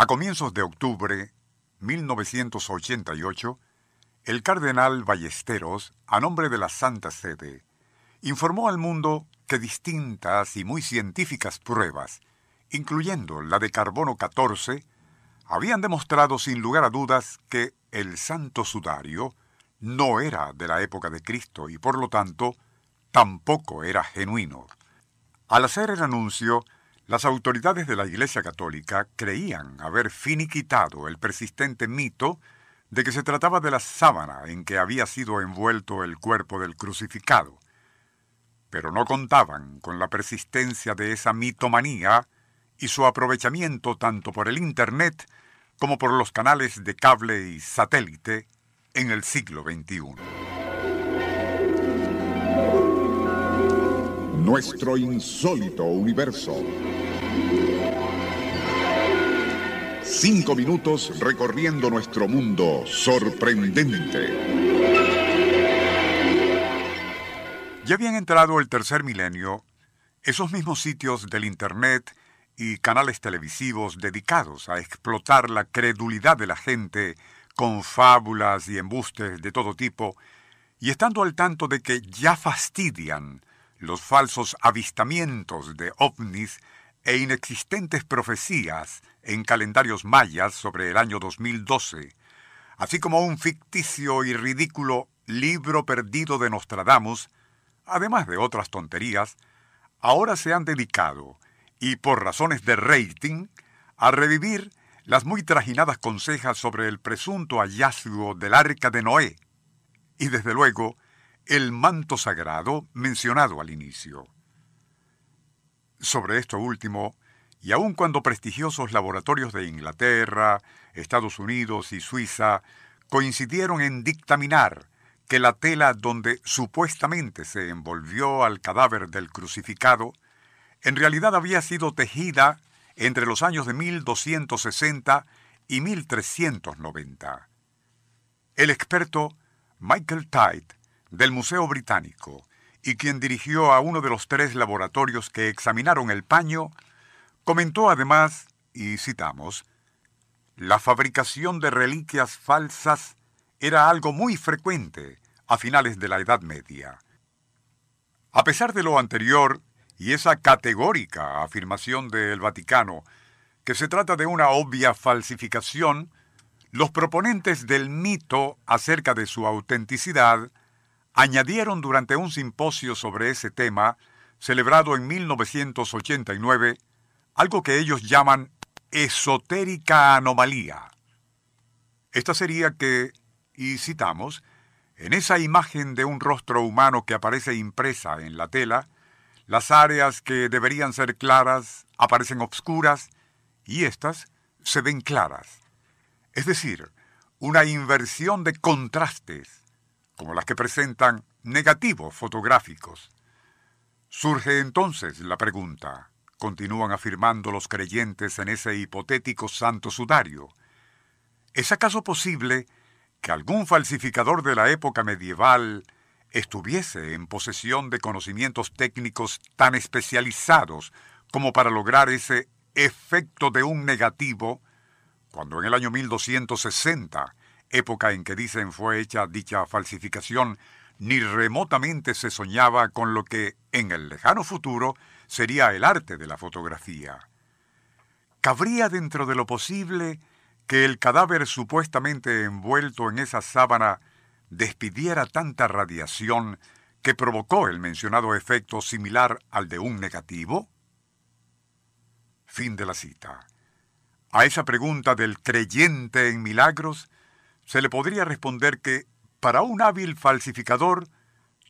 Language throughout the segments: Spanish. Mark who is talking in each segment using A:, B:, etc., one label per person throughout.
A: A comienzos de octubre 1988, el cardenal Ballesteros, a nombre de la Santa Sede, informó al mundo que distintas y muy científicas pruebas, incluyendo la de carbono 14, habían demostrado sin lugar a dudas que el santo sudario no era de la época de Cristo y por lo tanto tampoco era genuino. Al hacer el anuncio, las autoridades de la Iglesia Católica creían haber finiquitado el persistente mito de que se trataba de la sábana en que había sido envuelto el cuerpo del crucificado. Pero no contaban con la persistencia de esa mitomanía y su aprovechamiento tanto por el Internet como por los canales de cable y satélite en el siglo XXI.
B: Nuestro insólito universo. Cinco minutos recorriendo nuestro mundo sorprendente.
A: Ya habían entrado el tercer milenio, esos mismos sitios del Internet y canales televisivos dedicados a explotar la credulidad de la gente con fábulas y embustes de todo tipo, y estando al tanto de que ya fastidian los falsos avistamientos de ovnis e inexistentes profecías en calendarios mayas sobre el año 2012, así como un ficticio y ridículo libro perdido de Nostradamus, además de otras tonterías, ahora se han dedicado, y por razones de rating, a revivir las muy trajinadas consejas sobre el presunto hallazgo del arca de Noé, y desde luego el manto sagrado mencionado al inicio. Sobre esto último, y aun cuando prestigiosos laboratorios de Inglaterra, Estados Unidos y Suiza coincidieron en dictaminar que la tela donde supuestamente se envolvió al cadáver del crucificado en realidad había sido tejida entre los años de 1260 y 1390. El experto Michael Tite del Museo Británico y quien dirigió a uno de los tres laboratorios que examinaron el paño, comentó además, y citamos, la fabricación de reliquias falsas era algo muy frecuente a finales de la Edad Media. A pesar de lo anterior y esa categórica afirmación del Vaticano, que se trata de una obvia falsificación, los proponentes del mito acerca de su autenticidad añadieron durante un simposio sobre ese tema, celebrado en 1989, algo que ellos llaman esotérica anomalía. Esta sería que, y citamos, en esa imagen de un rostro humano que aparece impresa en la tela, las áreas que deberían ser claras aparecen obscuras y éstas se ven claras. Es decir, una inversión de contrastes como las que presentan negativos fotográficos. Surge entonces la pregunta, continúan afirmando los creyentes en ese hipotético santo sudario, ¿es acaso posible que algún falsificador de la época medieval estuviese en posesión de conocimientos técnicos tan especializados como para lograr ese efecto de un negativo, cuando en el año 1260 época en que dicen fue hecha dicha falsificación, ni remotamente se soñaba con lo que en el lejano futuro sería el arte de la fotografía. ¿Cabría dentro de lo posible que el cadáver supuestamente envuelto en esa sábana despidiera tanta radiación que provocó el mencionado efecto similar al de un negativo? Fin de la cita. A esa pregunta del creyente en milagros se le podría responder que, para un hábil falsificador,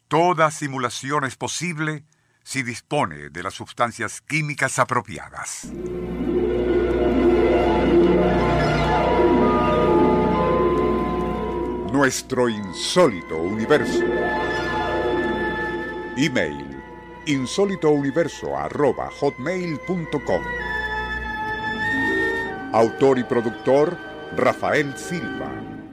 A: toda simulación es posible si dispone de las sustancias químicas apropiadas.
B: Nuestro insólito universo. Email insólitouniverso.hotmail.com Autor y productor Rafael Silva.